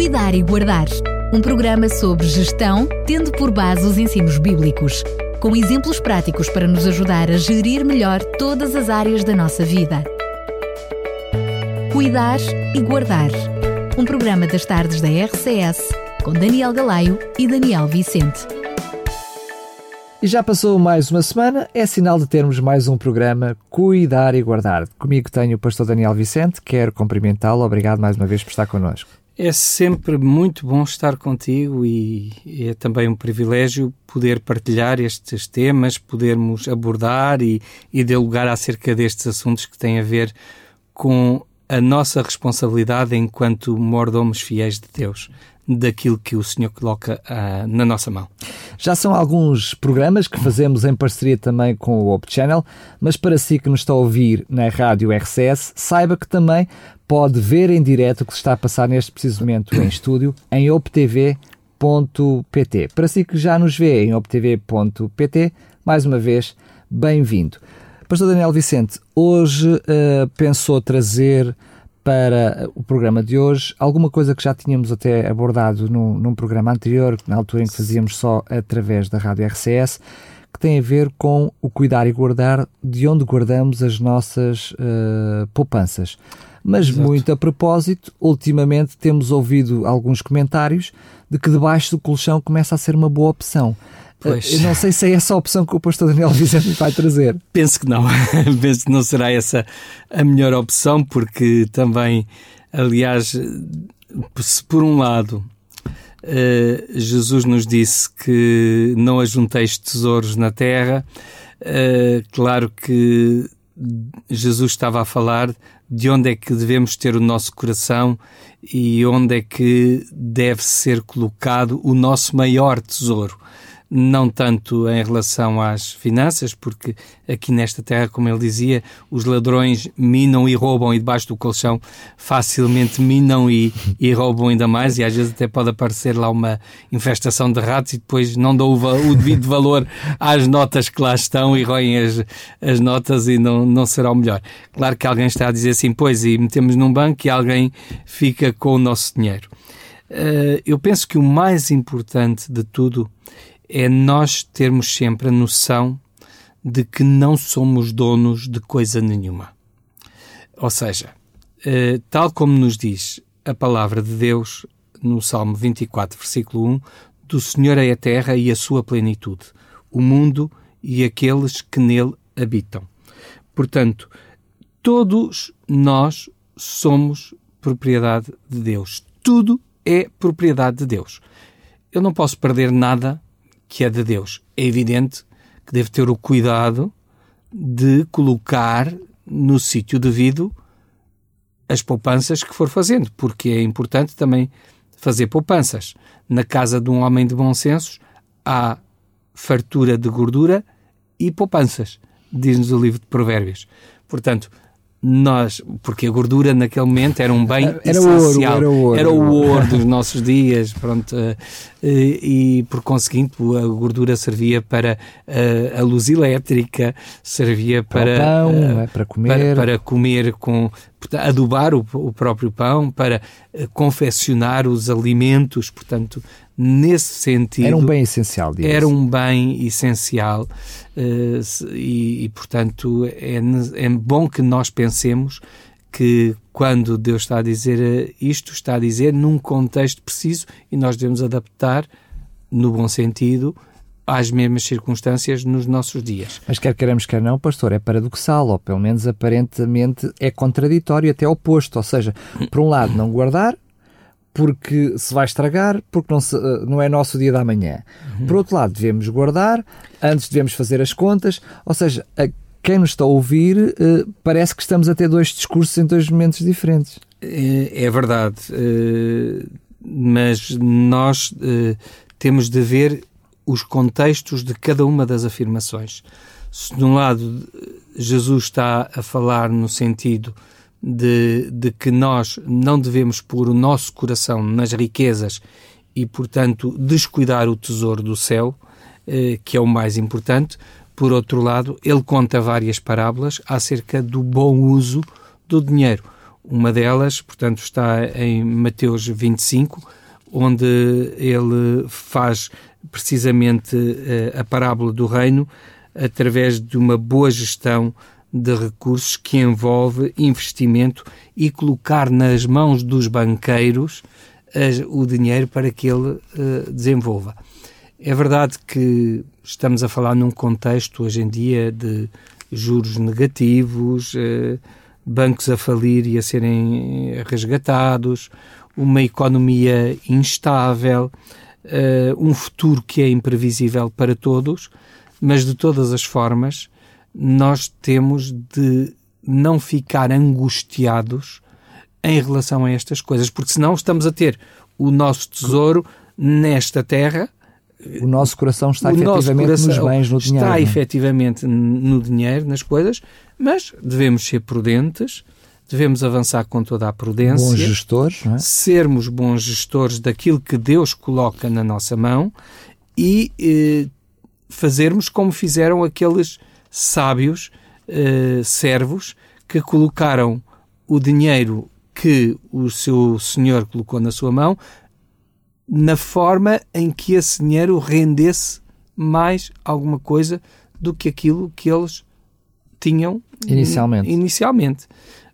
Cuidar e Guardar. Um programa sobre gestão, tendo por base os ensinos bíblicos, com exemplos práticos para nos ajudar a gerir melhor todas as áreas da nossa vida. Cuidar e Guardar. Um programa das tardes da RCS, com Daniel Galaio e Daniel Vicente. E já passou mais uma semana, é sinal de termos mais um programa Cuidar e Guardar. Comigo tenho o pastor Daniel Vicente, quero cumprimentá-lo. Obrigado mais uma vez por estar connosco. É sempre muito bom estar contigo e é também um privilégio poder partilhar estes temas, podermos abordar e, e dialogar acerca destes assuntos que têm a ver com a nossa responsabilidade enquanto mordomos fiéis de Deus daquilo que o Senhor coloca uh, na nossa mão. Já são alguns programas que fazemos em parceria também com o Hope Channel, mas para si que nos está a ouvir na rádio RCS, saiba que também pode ver em direto o que se está a passar neste preciso momento em estúdio em optv.pt. Para si que já nos vê em optv.pt, mais uma vez, bem-vindo. Pastor Daniel Vicente, hoje uh, pensou trazer para o programa de hoje alguma coisa que já tínhamos até abordado num, num, programa anterior, na altura em que fazíamos só através da rádio RCS, que tem a ver com o cuidar e guardar de onde guardamos as nossas uh, poupanças. Mas Exato. muito a propósito, ultimamente temos ouvido alguns comentários de que debaixo do colchão começa a ser uma boa opção. Pois. Eu não sei se é essa a opção que o pastor Daniel Vicente vai trazer. Penso que não. Penso que não será essa a melhor opção, porque também, aliás, se por um lado uh, Jesus nos disse que não ajunteis tesouros na terra, uh, claro que Jesus estava a falar de onde é que devemos ter o nosso coração e onde é que deve ser colocado o nosso maior tesouro não tanto em relação às finanças, porque aqui nesta terra, como ele dizia, os ladrões minam e roubam e debaixo do colchão facilmente minam e, e roubam ainda mais e às vezes até pode aparecer lá uma infestação de ratos e depois não dão o, o devido valor às notas que lá estão e roem as, as notas e não, não será o melhor. Claro que alguém está a dizer assim, pois, e metemos num banco e alguém fica com o nosso dinheiro. Uh, eu penso que o mais importante de tudo é nós termos sempre a noção de que não somos donos de coisa nenhuma. Ou seja, eh, tal como nos diz a palavra de Deus no Salmo 24, versículo 1, do Senhor é a terra e a sua plenitude, o mundo e aqueles que nele habitam. Portanto, todos nós somos propriedade de Deus. Tudo é propriedade de Deus. Eu não posso perder nada que é de Deus. É evidente que deve ter o cuidado de colocar no sítio devido as poupanças que for fazendo, porque é importante também fazer poupanças. Na casa de um homem de bom senso há fartura de gordura e poupanças, diz-nos o livro de Provérbios. Portanto, nós, porque a gordura naquele momento era um bem era essencial, ouro, era, ouro. era o ouro dos nossos dias, pronto, eh, e, e por conseguinte a gordura servia para a, eh, a luz elétrica, servia para, para pão, uh, para comer, para, para, comer com adubar o, o próprio pão, para confeccionar os alimentos, portanto nesse sentido. Era um bem essencial, Era um bem essencial uh, e, e, portanto, é, é bom que nós pensemos que quando Deus está a dizer eh, isto, está a dizer num contexto preciso e nós devemos adaptar, no bom sentido, às mesmas circunstâncias nos nossos dias. Mas quer queremos, quer não, pastor, é paradoxal, ou pelo menos aparentemente é contraditório, até oposto. Ou seja, por um lado, não guardar, porque se vai estragar, porque não, se, eh, não é nosso dia da manhã. Uhum. Por outro lado, devemos guardar, antes devemos fazer as contas, ou seja, a quem nos está a ouvir uh, parece que estamos a ter dois discursos em dois momentos diferentes. É, é verdade, uh, mas nós temos de ver os contextos de cada uma das afirmações. Se de um lado Jesus está a falar no sentido de, de que nós não devemos pôr o nosso coração nas riquezas e, portanto, descuidar o tesouro do céu, eh, que é o mais importante. Por outro lado, ele conta várias parábolas acerca do bom uso do dinheiro. Uma delas, portanto, está em Mateus 25, onde ele faz precisamente eh, a parábola do reino através de uma boa gestão de recursos que envolve investimento e colocar nas mãos dos banqueiros o dinheiro para que ele uh, desenvolva. É verdade que estamos a falar num contexto hoje em dia de juros negativos, uh, bancos a falir e a serem resgatados, uma economia instável, uh, um futuro que é imprevisível para todos, mas de todas as formas nós temos de não ficar angustiados em relação a estas coisas, porque senão estamos a ter o nosso tesouro nesta terra. O nosso coração está efetivamente coração nos bens, no dinheiro. Está é? efetivamente no dinheiro, nas coisas, mas devemos ser prudentes, devemos avançar com toda a prudência. Bons gestores, é? Sermos bons gestores daquilo que Deus coloca na nossa mão e eh, fazermos como fizeram aqueles sábios eh, servos que colocaram o dinheiro que o seu senhor colocou na sua mão na forma em que esse dinheiro rendesse mais alguma coisa do que aquilo que eles tinham inicialmente. inicialmente.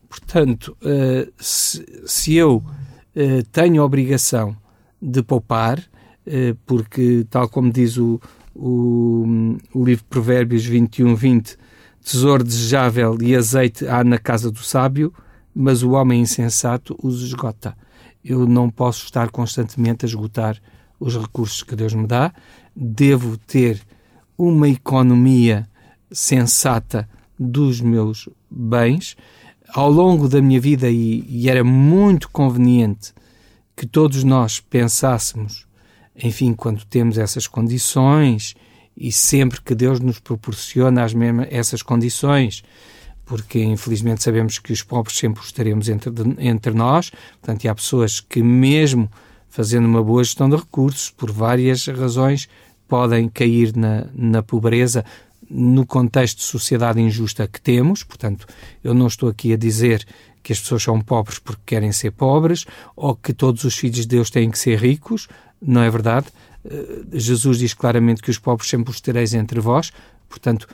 Portanto, uh, se, se, eu uh, tenho a obrigação de poupar, uh, porque, tal como diz o, o, o livro Provérbios 21, 20, tesouro desejável e azeite há na casa do sábio, mas o homem insensato os esgota. Eu não posso estar constantemente a esgotar os recursos que Deus me dá, devo ter uma economia sensata dos meus bens. Ao longo da minha vida, e, e era muito conveniente que todos nós pensássemos enfim, quando temos essas condições e sempre que Deus nos proporciona as mesmas, essas condições, porque infelizmente sabemos que os pobres sempre os teremos entre, entre nós, portanto, há pessoas que, mesmo fazendo uma boa gestão de recursos, por várias razões, podem cair na, na pobreza no contexto de sociedade injusta que temos. Portanto, eu não estou aqui a dizer que as pessoas são pobres porque querem ser pobres ou que todos os filhos de Deus têm que ser ricos não é verdade. Eh, Jesus diz claramente que os pobres sempre os tereis entre vós, portanto,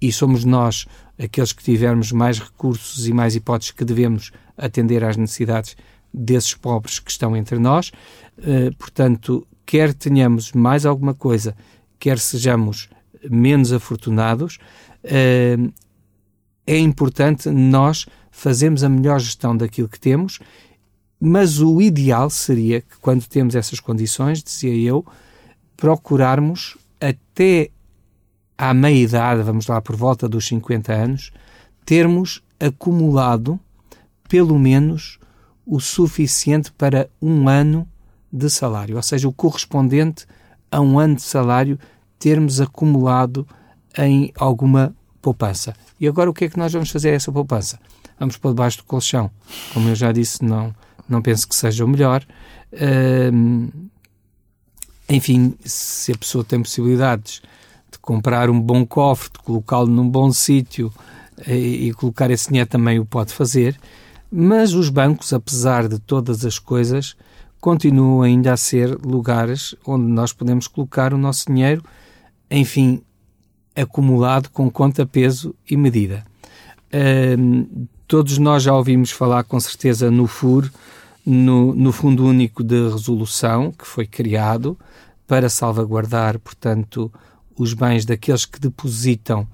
e somos nós, aqueles que tivermos mais recursos e mais hipóteses, que devemos atender às necessidades desses pobres que estão entre nós. Eh, portanto, quer tenhamos mais alguma coisa, quer sejamos menos afortunados, eh, é importante nós fazermos a melhor gestão daquilo que temos mas o ideal seria que, quando temos essas condições, dizia eu, procurarmos até à meia-idade, vamos lá por volta dos 50 anos, termos acumulado pelo menos o suficiente para um ano de salário, ou seja, o correspondente a um ano de salário termos acumulado em alguma poupança. E agora o que é que nós vamos fazer a essa poupança? Vamos para debaixo do colchão. Como eu já disse, não, não penso que seja o melhor. Uh, enfim, se a pessoa tem possibilidades de comprar um bom cofre, de colocá-lo num bom sítio e, eh, e colocar esse dinheiro também o pode fazer, mas os bancos, apesar de todas as coisas, continuam ainda a ser lugares onde nós podemos colocar o nosso dinheiro, enfim, acumulado com conta, peso e medida. Uh, todos nós já ouvimos falar com certeza no FUR, no, no Fundo Único de Resolução, que foi criado para salvaguardar, portanto, os bens daqueles que depositam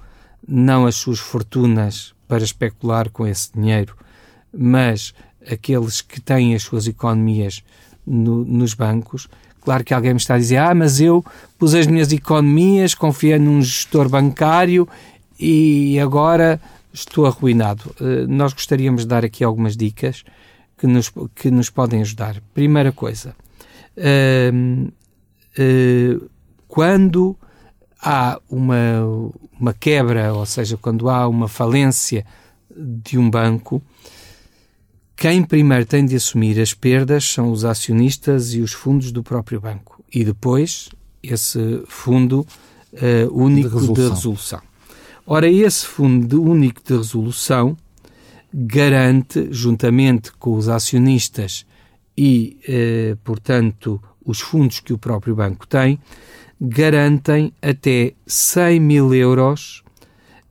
não as suas fortunas para especular com esse dinheiro, mas aqueles que têm as suas economias no, nos bancos. Claro que alguém me está a dizer: Ah, mas eu pus as minhas economias, confiei num gestor bancário e agora estou arruinado. Uh, nós gostaríamos de dar aqui algumas dicas que nos, que nos podem ajudar. Primeira coisa, uh, uh, quando há uma, uma quebra, ou seja, quando há uma falência de um banco, quem primeiro tem de assumir as perdas são os acionistas e os fundos do próprio banco. E depois esse fundo uh, único de resolução. de resolução. Ora, esse fundo único de resolução garante, juntamente com os acionistas e, eh, portanto, os fundos que o próprio banco tem, garantem até 100 mil euros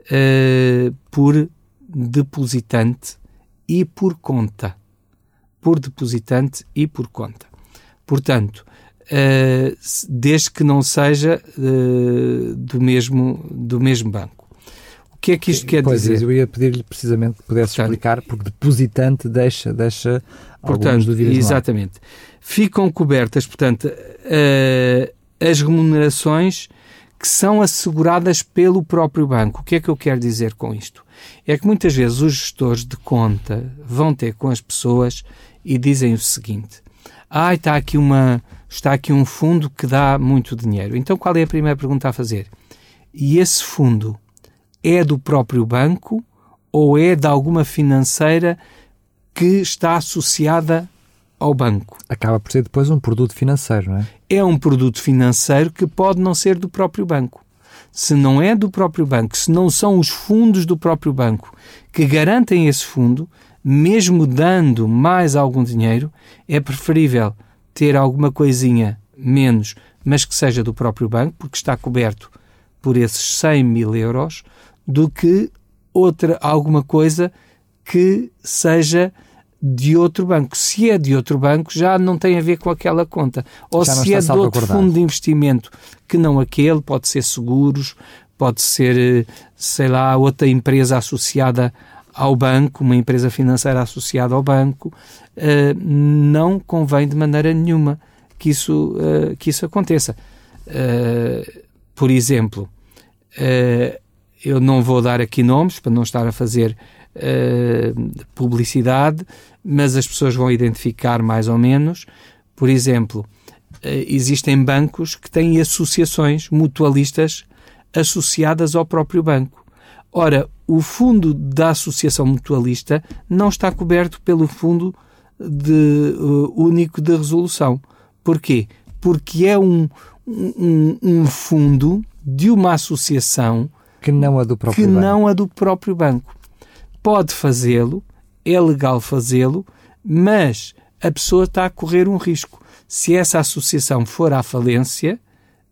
eh, por depositante e por conta. Por depositante e por conta. Portanto, uh, desde que não seja uh, do, mesmo, do mesmo banco. O que é que isto quer pois dizer? Eu ia pedir-lhe precisamente que pudesse portanto, explicar, porque depositante deixa, deixa portanto, dúvidas Exatamente. Ficam cobertas, portanto, uh, as remunerações que são asseguradas pelo próprio banco. O que é que eu quero dizer com isto? É que muitas vezes os gestores de conta vão ter com as pessoas e dizem o seguinte: ah, está aqui, uma, está aqui um fundo que dá muito dinheiro. Então qual é a primeira pergunta a fazer? E esse fundo é do próprio banco ou é de alguma financeira que está associada ao banco? Acaba por ser depois um produto financeiro, não é? É um produto financeiro que pode não ser do próprio banco. Se não é do próprio banco, se não são os fundos do próprio banco que garantem esse fundo, mesmo dando mais algum dinheiro, é preferível ter alguma coisinha menos, mas que seja do próprio banco, porque está coberto por esses 100 mil euros, do que outra alguma coisa que seja de outro banco. Se é de outro banco, já não tem a ver com aquela conta. Ou se é de outro fundo de investimento que não aquele, pode ser seguros, pode ser, sei lá, outra empresa associada ao banco, uma empresa financeira associada ao banco, uh, não convém de maneira nenhuma que isso, uh, que isso aconteça. Por exemplo, eu não vou dar aqui nomes para não estar a fazer publicidade, mas as pessoas vão identificar mais ou menos. Por exemplo, existem bancos que têm associações mutualistas associadas ao próprio banco. Ora, o fundo da Associação Mutualista não está coberto pelo Fundo de, uh, Único de Resolução. Porquê? Porque é um, um, um, fundo de uma associação que não a do próprio que banco. não a do próprio banco. Pode fazê-lo, é legal fazê-lo, mas a pessoa está a correr um risco. Se essa associação for à falência,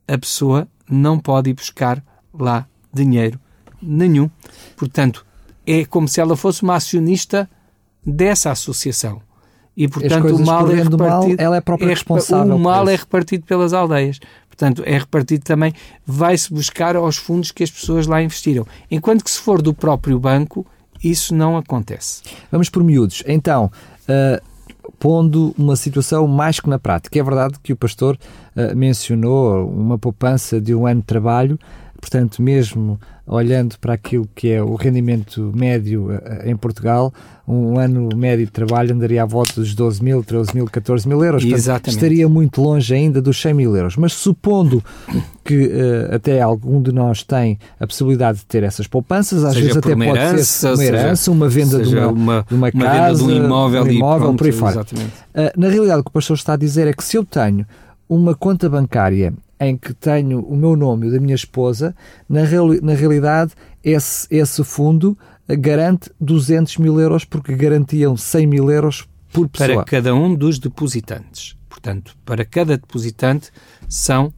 a pessoa não pode ir buscar lá dinheiro nenhum. Portanto, é como se ela fosse uma acionista dessa associação. E, portanto, o mal é repartido. Mal, ela é própria é, responsável. O mal é repartido pelas aldeias. Portanto, é repartido também, vai-se buscar aos fundos que as pessoas lá investiram. Enquanto que se for do próprio banco, isso não acontece. Vamos por miúdos. Então, uh, pondo uma situação mais que na prática. É verdade que o pastor uh, mencionou uma poupança de um ano de trabalho, portanto, mesmo olhando para aquilo que é o rendimento médio eh, em Portugal, um ano médio de trabalho andaria à volta dos 12 mil, 13 mil, 14 mil euros. Portanto, estaria muito longe ainda dos 100 mil euros. Mas supondo que uh, até algum de nós tem a possibilidade de ter essas poupanças, às seja vezes até pode herança, ser uma herança, seja, uma venda de uma, uma, de uma, casa, de um imóvel, um imóvel pronto, por aí fora. Uh, na realidade, o que o pastor está a dizer é que se eu tenho uma conta bancária em que tenho o meu nome e o da minha esposa, na, reali na realidade esse, esse fundo garante 200 mil euros porque garantiam 100 mil euros por pessoa. Para cada um dos depositantes. Portanto, para cada depositante são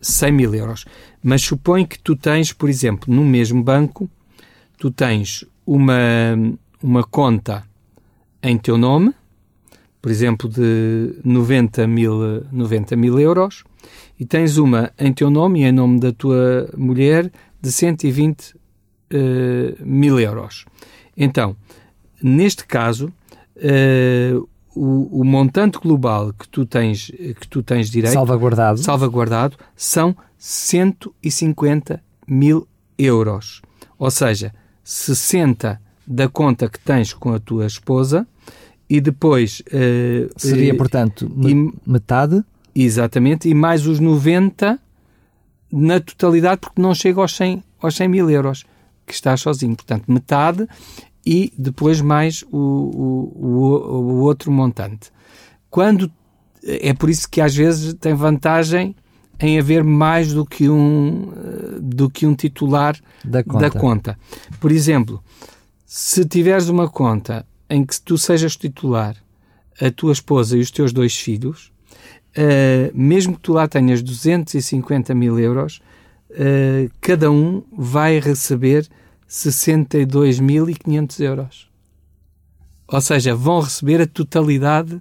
100 eh, mil euros. Mas supõe que tu tens, por exemplo, no mesmo banco, tu tens uma, uma conta em teu nome, por exemplo, de 90 mil, 90 mil euros, e tens uma em teu nome e em nome da tua mulher de 120 uh, eh, mil euros. Então, neste caso, uh, o, o, montante global que tu tens, que tu tens direito salvaguardado. salvaguardado são 150 mil euros. Ou seja, 60 da conta que tens com a tua esposa e depois... Uh, Seria, portanto, e, metade? Exatamente, e mais os 90 na totalidade, porque não chega aos 100, aos 100 mil euros, que estás sozinho. Portanto, metade e depois mais o, o, o, o outro montante. Quando é por isso que às vezes tem vantagem em haver mais do que um, do que um titular da conta. Da conta. Por exemplo, Se tiveres uma conta em que tu sejas titular, a tua esposa e os teus dois filhos, uh, mesmo que tu lá tenhas 250 mil euros, uh, cada um vai receber 62.500 euros. Ou seja, vão receber a totalidade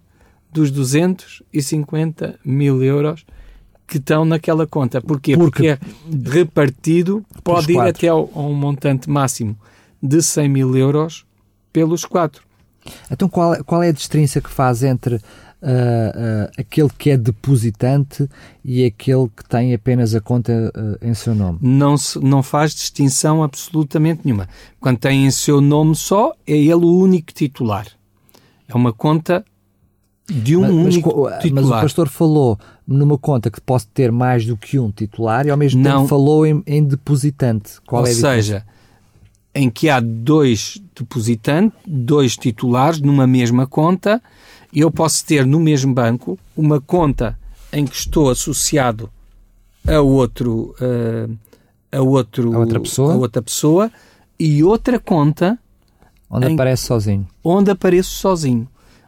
dos 250 mil euros que estão naquela conta. Porquê? Porque, Porque é repartido, pode ir até a um montante máximo de 100 mil euros pelos quatro. Então, qual, qual é a distinção que faz entre uh, aquele que é depositante e aquele que tem apenas a conta uh, em seu nome? Não, se, não faz distinção absolutamente nenhuma. Quando tem em seu nome só, é ele o único titular. É uma conta de um mas, único mas, titular. Mas o pastor falou numa conta que pode ter mais do que um titular e ao mesmo não. tempo falou em, em depositante. Qual Ou é a seja, em que há dois depositantes, dois titulares numa mesma conta, eu posso ter no mesmo banco uma conta em que estou associado a outro uh, a outro a outra pessoa, a outra pessoa e outra conta onde aparece sozinho. Onde apareço sozinho.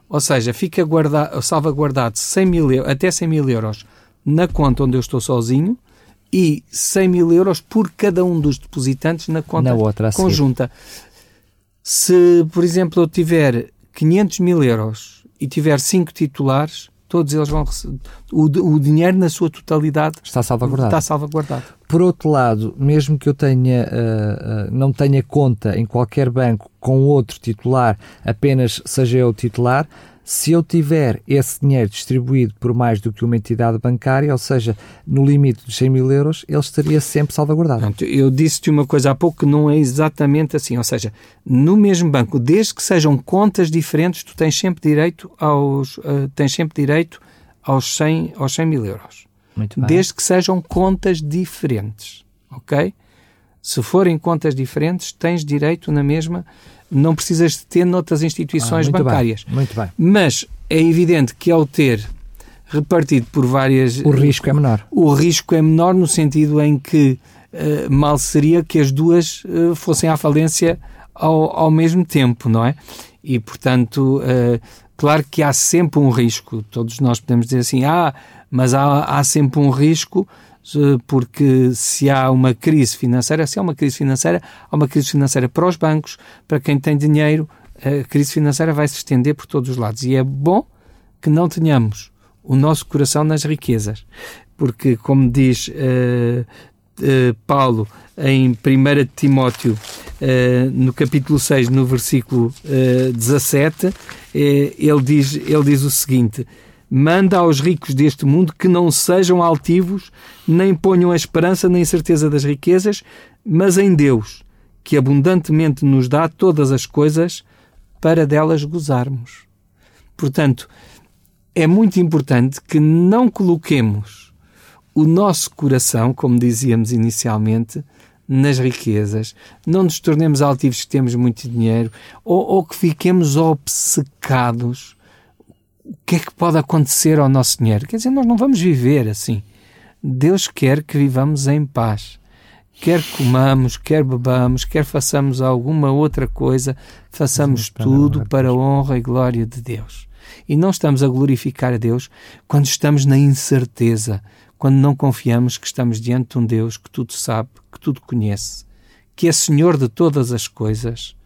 Ou seja, fica guarda, salvaguardado 100 mil, até 100 mil euros na conta onde eu estou sozinho e 100 mil euros por cada um dos depositantes na conta na outra, conjunta. Se, por exemplo, eu tiver 500 mil euros e tiver 5 titulares, todos eles vão receber. O, o dinheiro na sua totalidade está salvaguardado. Está salvaguardado. Por outro lado, mesmo que eu tenha, uh, uh, não tenha conta em qualquer banco com outro titular, apenas seja eu titular, se eu tiver esse dinheiro distribuído por mais do que uma entidade bancária, ou seja, no limite dos 100 mil euros, ele estaria sempre salvaguardado. Eu disse-te uma coisa há pouco que não é exatamente assim, ou seja, no mesmo banco, desde que sejam contas diferentes, tu tens sempre direito aos, uh, tens sempre direito aos 100, aos 100 mil euros. Muito bem. Desde que sejam contas diferentes, ok? Se forem contas diferentes, tens direito na mesma não precisas de ter noutras instituições ah, muito bancárias. Bem, muito bem. Mas é evidente que ao ter repartido por várias. O risco é menor. O risco é menor no sentido em que uh, mal seria que as duas uh, fossem à falência ao, ao mesmo tempo, não é? E, portanto, uh, claro que há sempre um risco. Todos nós podemos dizer assim, ah, mas há, há sempre um risco porque se há uma crise financeira, se há uma crise financeira, há uma crise financeira para os bancos, para quem tem dinheiro, a crise financeira vai se estender por todos os lados. E é bom que não tenhamos o nosso coração nas riquezas, porque, como diz uh, uh, Paulo em 1 Timóteo, uh, no capítulo 6, no versículo 17, ele, diz, ele diz o seguinte manda aos ricos deste mundo que não sejam altivos, nem ponham a esperança nem certeza das riquezas, mas em Deus, que abundantemente nos dá todas as coisas para delas gozarmos. Portanto, é muito importante que não coloquemos o nosso coração, como dizíamos inicialmente, nas riquezas, não nos tornemos altivos que temos muito dinheiro ou, ou que fiquemos obcecados o que é que pode acontecer ao nosso dinheiro? Quer dizer, nós não vamos viver assim. Deus quer que vivamos em paz. Quer comamos, quer bebamos, quer façamos alguma outra coisa, façamos tudo para a honra e glória de Deus. E não estamos a glorificar a Deus quando estamos na incerteza, quando não confiamos que estamos diante de um Deus que tudo sabe, que tudo conhece, que é Senhor de todas as coisas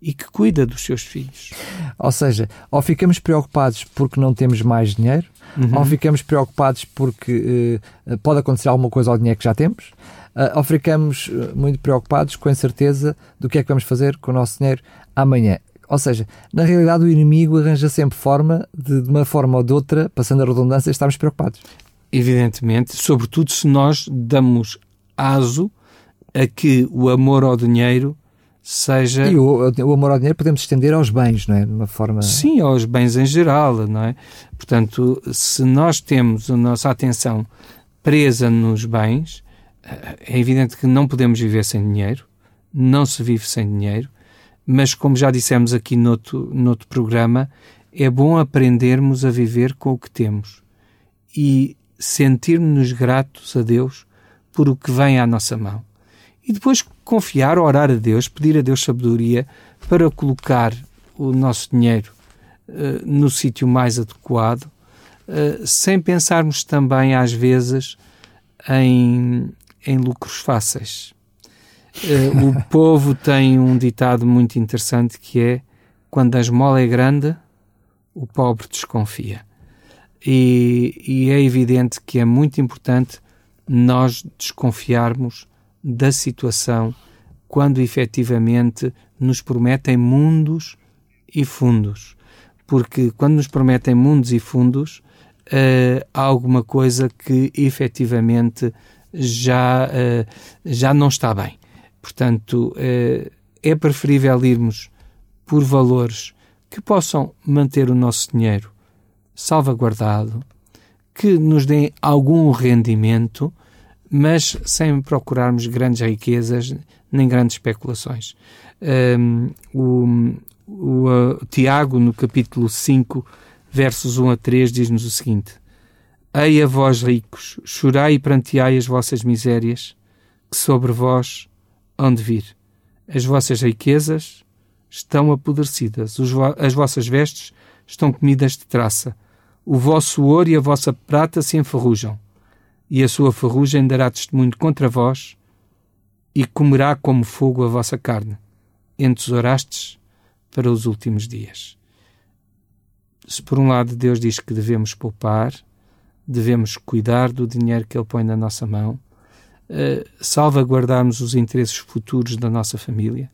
e que cuida dos seus filhos. Ou seja, ou ficamos preocupados porque não temos mais dinheiro, uhum. ou ficamos preocupados porque uh, pode acontecer alguma coisa ao dinheiro que já temos, uh, ou ficamos eh, muito preocupados com a incerteza do que é que vamos fazer com o nosso dinheiro amanhã. Ou seja, na realidade o inimigo arranja sempre forma de, de uma forma ou de outra, passando a redundância, estarmos preocupados. Evidentemente, sobretudo se nós damos aso a que o amor ao dinheiro seja... E o, o amor ao dinheiro podemos estender aos bens, não é? De uma forma... Sim, aos bens em geral, não é? Portanto, se nós temos a nossa atenção presa nos bens, é evidente que não podemos viver sem dinheiro, não se vive sem dinheiro, mas como já dissemos aqui noutro, noutro programa, é bom aprendermos a viver com o que temos e sentirmos-nos gratos a Deus por o que vem à nossa mão. E depois confiar, orar a Deus, pedir a Deus sabedoria para colocar o nosso dinheiro uh, no sítio mais adequado, uh, sem pensarmos também, às vezes, em, em lucros fáceis. Uh, o povo tem um ditado muito interessante que é: quando a esmola é grande, o pobre desconfia. E, e é evidente que é muito importante nós desconfiarmos da situação quando efetivamente nos prometem mundos e fundos. Porque quando nos prometem mundos e fundos, uh, há alguma coisa que efetivamente já, uh, já não está bem. Portanto, uh, é preferível irmos por valores que possam manter o nosso dinheiro salvaguardado, que nos deem algum rendimento, mas sem procurarmos grandes riquezas nem grandes especulações. Um, o, o uh, Tiago, no capítulo 5, versos 1 a 3, diz-nos o seguinte: Ei a vós, ricos, chorai e pranteai as vossas misérias, que sobre vós hão de vir. As vossas riquezas estão apodrecidas, as vossas vestes estão comidas de traça. O vosso ouro e a vossa prata se enferrujam, e a sua ferrugem dará testemunho contra vós, e comerá como fogo a vossa carne. Entesourastes para os últimos dias. Se por um lado Deus diz que devemos poupar, devemos cuidar do dinheiro que Ele põe na nossa mão, uh, salvaguardarmos os interesses futuros da nossa família,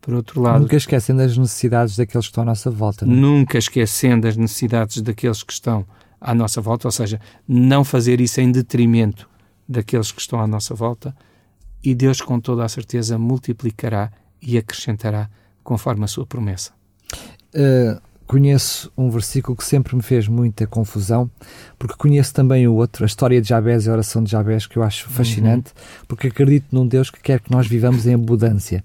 por outro lado, nunca esquecendo as necessidades daqueles que estão à nossa volta. Não? É? Nunca esquecendo as necessidades daqueles que estão à nossa volta, ou seja, não fazer isso em detrimento daqueles que estão à nossa volta, e Deus, com toda a certeza, multiplicará e acrescentará conforme a sua promessa. Uh, conheço um versículo que sempre me fez muita confusão, porque conheço também o outro, a história de Jabez e a oração de Jabez, que eu acho fascinante, uhum. porque acredito num Deus que quer que nós vivamos em abundância.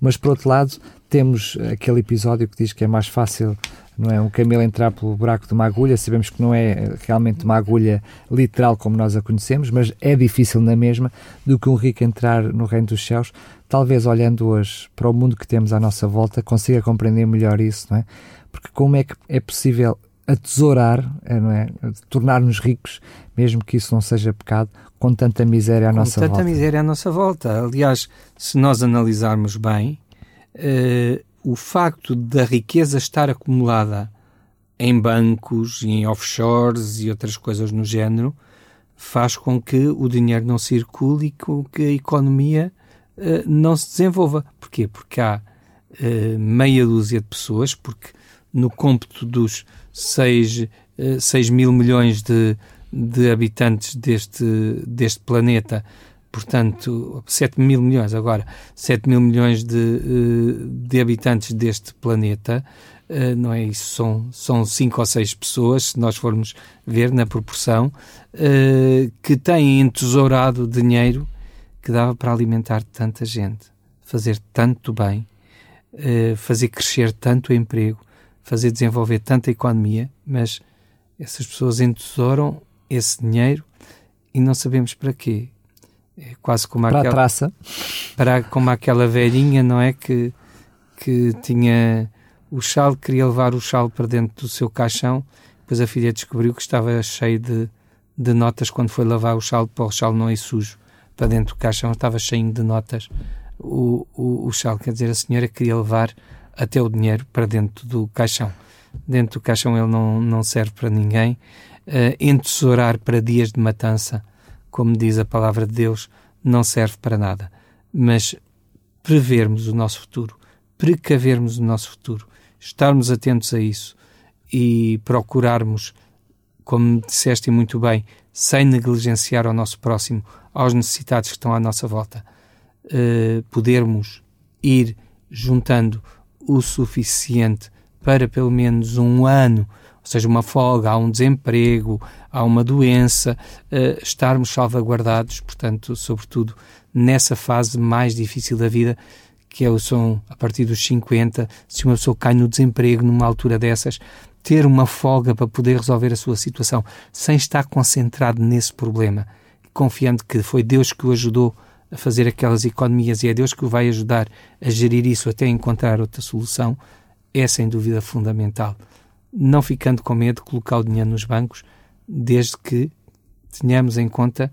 Mas, por outro lado, temos aquele episódio que diz que é mais fácil não é um camelo entrar pelo buraco de uma agulha, sabemos que não é realmente uma agulha literal como nós a conhecemos, mas é difícil na mesma do que um rico entrar no reino dos céus. Talvez olhando hoje para o mundo que temos à nossa volta consiga compreender melhor isso, não é? Porque como é que é possível atesourar, é, não é? Tornar-nos ricos, mesmo que isso não seja pecado, com tanta miséria à com nossa volta. Com tanta miséria à nossa volta. Aliás, se nós analisarmos bem, uh, o facto da riqueza estar acumulada em bancos, em offshores e outras coisas no género, faz com que o dinheiro não circule e com que a economia uh, não se desenvolva. Porquê? Porque há uh, meia dúzia de pessoas, porque no cômputo dos 6, uh, 6 mil milhões de, de habitantes deste, deste planeta, portanto, 7 mil milhões, agora, 7 mil milhões de, eh, de habitantes deste planeta, eh, não é isso? São, são cinco ou seis pessoas, se nós formos ver na proporção, eh, que têm entesourado dinheiro que dava para alimentar tanta gente, fazer tanto bem, fazer crescer tanto emprego, fazer desenvolver tanta economia, mas essas pessoas entesouram esse dinheiro e não sabemos para quê. É quase como para aquela, a traça. Para, como aquela velhinha, não é? Que, que tinha o chale, queria levar o chale para dentro do seu caixão, depois a filha descobriu que estava cheio de, de notas quando foi lavar o chale, para o chale não ir sujo. Para dentro do caixão estava cheio de notas o, o, o chale. Quer dizer, a senhora queria levar até o dinheiro para dentro do caixão. Dentro do caixão ele não, não serve para ninguém. Uh, entesourar para dias de matança como diz a palavra de Deus, não serve para nada. Mas prevermos o nosso futuro, precavermos o nosso futuro, estarmos atentos a isso e procurarmos, como disseste muito bem, sem negligenciar ao nosso próximo, aos necessitados que estão à nossa volta, uh, podermos ir juntando o suficiente para pelo menos um ano seja, uma folga, há um desemprego, há uma doença, uh, estarmos salvaguardados, portanto, sobretudo nessa fase mais difícil da vida, que é o som a partir dos 50, se uma pessoa cai no desemprego numa altura dessas, ter uma folga para poder resolver a sua situação, sem estar concentrado nesse problema, confiando que foi Deus que o ajudou a fazer aquelas economias e é Deus que o vai ajudar a gerir isso até encontrar outra solução, é sem dúvida fundamental. Não ficando com medo de colocar o dinheiro nos bancos, desde que tenhamos em conta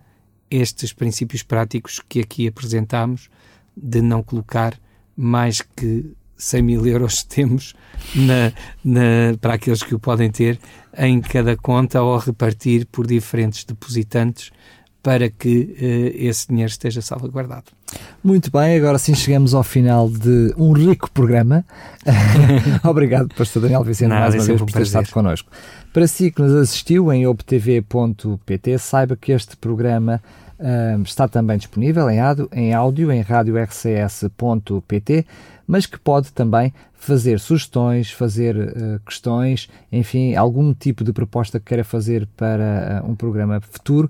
estes princípios práticos que aqui apresentamos, de não colocar mais que 100 mil euros temos na, na, para aqueles que o podem ter em cada conta ou repartir por diferentes depositantes para que uh, esse dinheiro esteja salvaguardado. Muito bem, agora sim chegamos ao final de um rico programa. Obrigado, Pastor Daniel Vicente, Nada, mais uma vez por ter estado connosco. Para si que nos assistiu em obtv.pt, saiba que este programa uh, está também disponível em áudio, em, áudio, em radiorcs.pt, mas que pode também fazer sugestões, fazer uh, questões, enfim, algum tipo de proposta que queira fazer para uh, um programa futuro